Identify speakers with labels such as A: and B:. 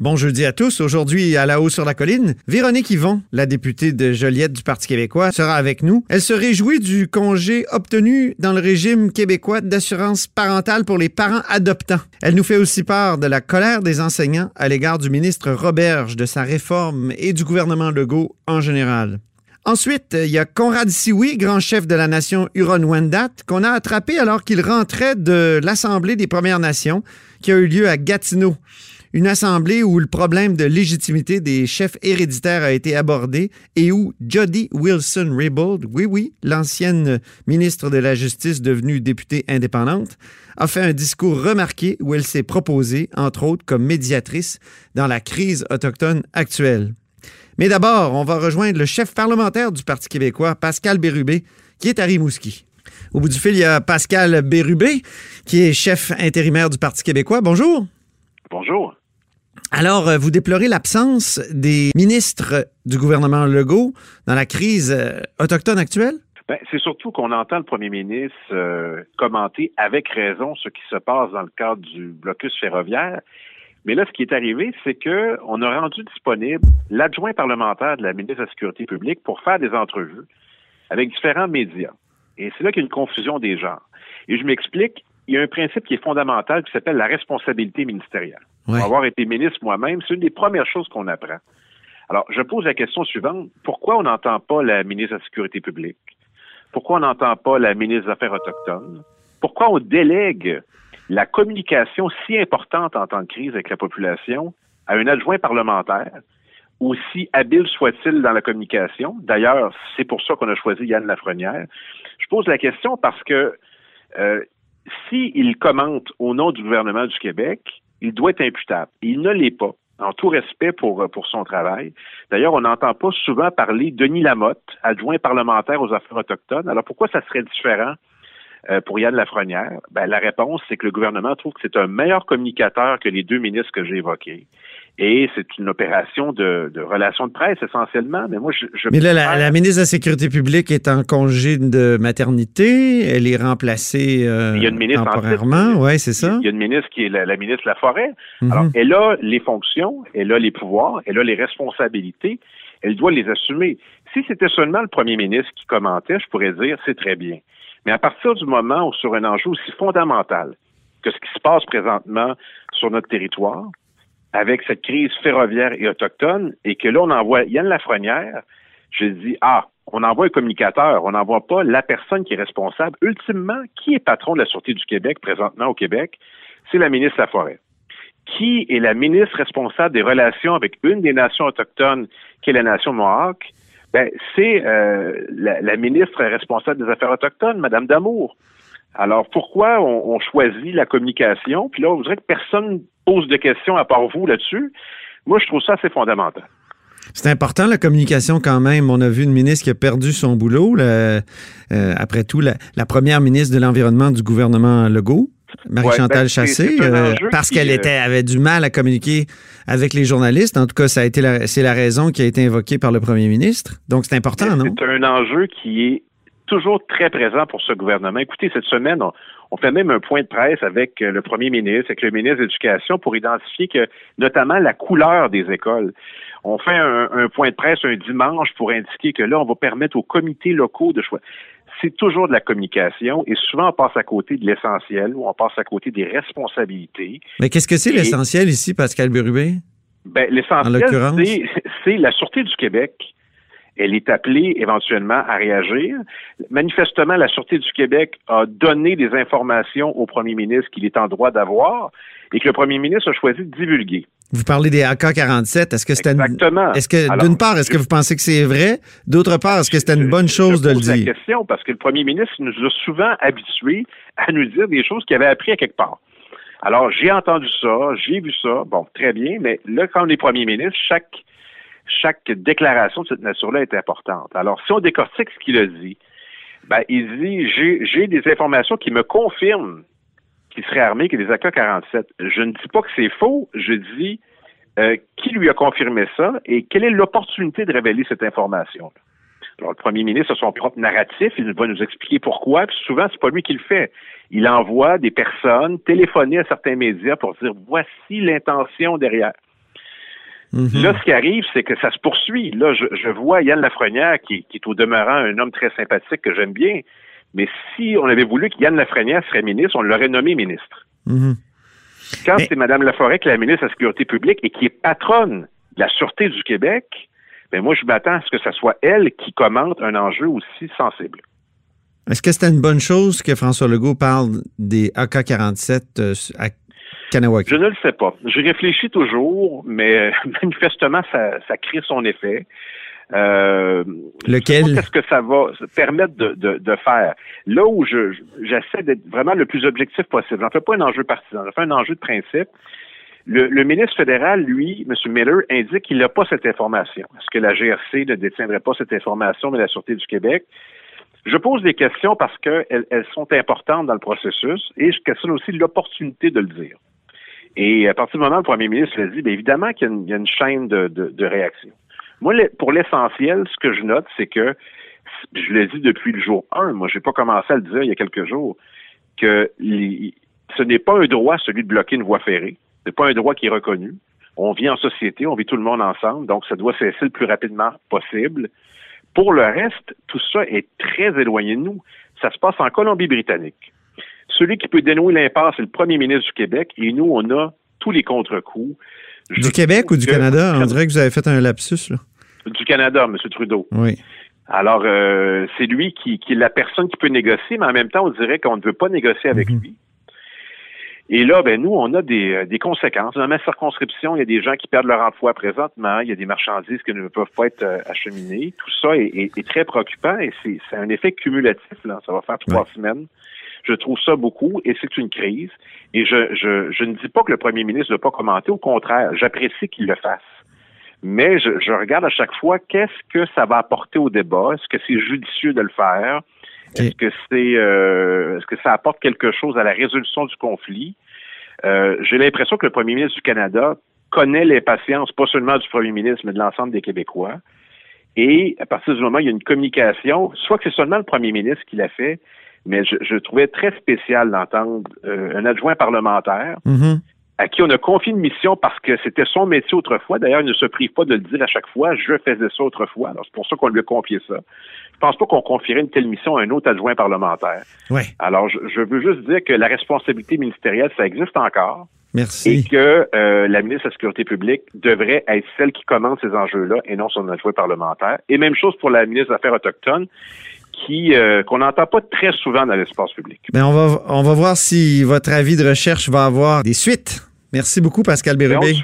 A: Bon à tous. Aujourd'hui, à la haut sur la colline, Véronique Yvon, la députée de Joliette du Parti québécois, sera avec nous. Elle se réjouit du congé obtenu dans le régime québécois d'assurance parentale pour les parents adoptants. Elle nous fait aussi part de la colère des enseignants à l'égard du ministre Roberge, de sa réforme et du gouvernement Legault en général. Ensuite, il y a Conrad Sioui, grand chef de la nation Huron-Wendat, qu'on a attrapé alors qu'il rentrait de l'Assemblée des Premières Nations qui a eu lieu à Gatineau une assemblée où le problème de légitimité des chefs héréditaires a été abordé et où Jody Wilson-Raybould, oui, oui, l'ancienne ministre de la Justice devenue députée indépendante, a fait un discours remarqué où elle s'est proposée, entre autres, comme médiatrice dans la crise autochtone actuelle. Mais d'abord, on va rejoindre le chef parlementaire du Parti québécois, Pascal Bérubé, qui est à Rimouski. Au bout du fil, il y a Pascal Bérubé, qui est chef intérimaire du Parti québécois. Bonjour.
B: Bonjour.
A: Alors, euh, vous déplorez l'absence des ministres du gouvernement Legault dans la crise euh, autochtone actuelle?
B: Ben, c'est surtout qu'on entend le premier ministre euh, commenter avec raison ce qui se passe dans le cadre du blocus ferroviaire. Mais là, ce qui est arrivé, c'est que on a rendu disponible l'adjoint parlementaire de la ministre de la Sécurité publique pour faire des entrevues avec différents médias. Et c'est là qu'il y a une confusion des genres. Et je m'explique, il y a un principe qui est fondamental qui s'appelle la responsabilité ministérielle. Pour avoir été ministre moi-même, c'est une des premières choses qu'on apprend. Alors, je pose la question suivante. Pourquoi on n'entend pas la ministre de la Sécurité publique? Pourquoi on n'entend pas la ministre des Affaires autochtones? Pourquoi on délègue la communication si importante en temps de crise avec la population à un adjoint parlementaire, aussi habile soit-il dans la communication? D'ailleurs, c'est pour ça qu'on a choisi Yann Lafrenière. Je pose la question parce que euh, s'il commente au nom du gouvernement du Québec, il doit être imputable. Il ne l'est pas en tout respect pour, pour son travail. D'ailleurs, on n'entend pas souvent parler Denis Lamotte, adjoint parlementaire aux affaires autochtones. Alors pourquoi ça serait différent euh, pour Yann Lafrenière? Ben, la réponse, c'est que le gouvernement trouve que c'est un meilleur communicateur que les deux ministres que j'ai évoqués. Et c'est une opération de, de, relations de presse essentiellement. Mais moi, je. je
A: mais là, la, ministre de la Sécurité publique est en congé de maternité. Elle est remplacée euh, il y a une ministre temporairement. Oui, c'est ça.
B: Il y a une ministre qui est la, ministre de la Forêt. Mhm. Alors, elle a les fonctions, elle a les pouvoirs, elle a les responsabilités. Elle doit les assumer. Si c'était seulement le premier ministre qui commentait, je pourrais dire c'est très bien. Mais à partir du moment où sur un enjeu aussi fondamental que ce qui se passe présentement sur notre territoire, avec cette crise ferroviaire et autochtone, et que là, on envoie Yann Lafrenière, je dis, ah, on envoie un communicateur, on n'envoie pas la personne qui est responsable. Ultimement, qui est patron de la Sûreté du Québec présentement au Québec? C'est la ministre de la Forêt. Qui est la ministre responsable des relations avec une des nations autochtones, qui est la nation Mohawk? Ben, c'est euh, la, la, ministre responsable des Affaires autochtones, Madame Damour. Alors, pourquoi on, on, choisit la communication? Puis là, vous dirait que personne pose de questions à part vous là-dessus. Moi, je trouve ça assez fondamental.
A: C'est important la communication quand même. On a vu une ministre qui a perdu son boulot. euh, après tout, la, la, première ministre de l'Environnement du gouvernement Legault, Marie-Chantal ouais, ben, Chassé, euh, parce qu'elle était avait du mal à communiquer avec les journalistes. En tout cas, ça a été c'est la raison qui a été invoquée par le premier ministre. Donc c'est important, non?
B: C'est un enjeu qui est toujours très présent pour ce gouvernement. Écoutez, cette semaine, on, on fait même un point de presse avec euh, le premier ministre, avec le ministre de l'Éducation pour identifier que, notamment, la couleur des écoles. On fait un, un, point de presse un dimanche pour indiquer que là, on va permettre aux comités locaux de choisir. C'est toujours de la communication et souvent on passe à côté de l'essentiel ou on passe à côté des responsabilités.
A: Mais qu'est-ce que c'est l'essentiel ici, Pascal Berubé?
B: Ben, l'essentiel, c'est la Sûreté du Québec elle est appelée éventuellement à réagir. Manifestement, la Sûreté du Québec a donné des informations au premier ministre qu'il est en droit d'avoir et que le premier ministre a choisi de divulguer.
A: Vous parlez des AK-47. Est-ce que c'était
B: Exactement.
A: Est-ce que, d'une part, est-ce que vous pensez que c'est vrai? D'autre part, est-ce que c'était une bonne chose
B: de
A: le dire?
B: la question parce que le premier ministre nous a souvent habitués à nous dire des choses qu'il avait appris à quelque part. Alors, j'ai entendu ça, j'ai vu ça, bon, très bien, mais là, quand on est premier ministre, chaque chaque déclaration de cette nature-là est importante. Alors, si on décortique ce qu'il a dit, ben, il dit j'ai des informations qui me confirment qu'il serait armé que des AK-47. Je ne dis pas que c'est faux, je dis Euh, qui lui a confirmé ça et quelle est l'opportunité de révéler cette information? Alors, le premier ministre a son propre narratif, il va nous expliquer pourquoi, puis souvent, c'est pas lui qui le fait. Il envoie des personnes téléphoner à certains médias pour dire voici l'intention derrière. Mhm. Là, ce qui arrive, c'est que ça se poursuit. Là, je, vois Yann Lafrenière, qui, est au demeurant un homme très sympathique que j'aime bien, mais si on avait voulu que Yann Lafrenière serait ministre, on l'aurait nommé ministre. Mhm. Quand c'est Mme Laforêt qui est la ministre de la Sécurité publique et qui est patronne de la Sûreté du Québec, ben moi, je m'attends à ce que ce soit elle qui commente un enjeu aussi sensible.
A: Est-ce que c'était une bonne chose que François Legault parle des AK-47 euh, à Kanawaki?
B: Je ne le sais pas. Je réfléchis toujours, mais manifestement, ça, ça crée son effet.
A: Euh, Lequel?
B: Qu'est-ce que ça va permettre de, de, faire? Là où je, j'essaie d'être vraiment le plus objectif possible. J'en fais pas un enjeu partisan, j'en fais un enjeu de principe. Le, ministre fédéral, lui, M. Miller, indique qu'il n'a pas cette information. Est-ce que la GRC ne détiendrait pas cette information, mais la Sûreté du Québec? Je pose des questions parce qu'elles elles sont importantes dans le processus et je questionne aussi l'opportunité de le dire. Et à partir du moment où le premier ministre l'a dit, bien évidemment qu'il y, a une, chaîne de, de, réaction. Moi, pour l'essentiel, ce que je note, c'est que, je l'ai dit depuis le jour 1, moi, j'ai pas commencé à le dire il y a quelques jours, que ce n'est pas un droit, celui de bloquer une voie ferrée. Ce n'est pas un droit qui est reconnu. On vit en société, on vit tout le monde ensemble, donc ça doit cesser le plus rapidement possible. Pour le reste, tout ça est très éloigné de nous. Ça se passe en Colombie-Britannique. Celui qui peut dénouer l'impasse, c'est le premier ministre du Québec, et nous, on a tous les contre-coups.
A: Du Québec ou du Canada? On dirait que vous avez fait un lapsus, là.
B: Du Canada, M. Trudeau.
A: Oui.
B: Alors, euh, c'est lui qui, est la personne qui peut négocier, mais en même temps, on dirait qu'on ne veut pas négocier avec mhm. lui. Et là, ben nous, on a des, euh, des conséquences. Dans ma circonscription, il y a des gens qui perdent leur emploi présentement, il y a des marchandises qui ne peuvent pas être euh, acheminées. Tout ça est, très préoccupant et c'est un effet cumulatif. Là. Ça va faire trois semaines. Je trouve ça beaucoup et c'est une crise. Et je, je, je ne dis pas que le premier ministre ne doit pas commenter. Au contraire, j'apprécie qu'il le fasse. Mais je, je, regarde à chaque fois qu'est-ce que ça va apporter au débat? Est-ce que c'est judicieux de le faire? Est-ce que c'est euh, est-ce que ça apporte quelque chose à la résolution du conflit? Euh, j'ai l'impression que le premier ministre du Canada connaît les patiences, pas seulement du premier ministre, mais de l'ensemble des Québécois. Et à partir du moment où il y a une communication, soit que c'est seulement le premier ministre qui l'a fait, mais je, je trouvais très spécial d'entendre euh, un adjoint parlementaire mm-hmm. à qui on a confié une mission parce que c'était son métier autrefois. D'ailleurs, il ne se prive pas de le dire à chaque fois, je faisais ça autrefois. Alors, c'est pour ça qu'on lui a confié ça. Je pense pas qu'on confierait une telle mission à un autre adjoint parlementaire.
A: Oui.
B: Alors, je, je veux juste dire que la responsabilité ministérielle, ça existe encore.
A: Merci.
B: Et que euh, la ministre de la Sécurité publique devrait être celle qui commande ces enjeux-là et non son adjoint parlementaire. Et même chose pour la ministre des Affaires autochtones qui euh, qu'on n'entend pas très souvent dans l'espace public.
A: Mais on va on va voir si votre avis de recherche va avoir des suites. Merci beaucoup Pascal Bérubé.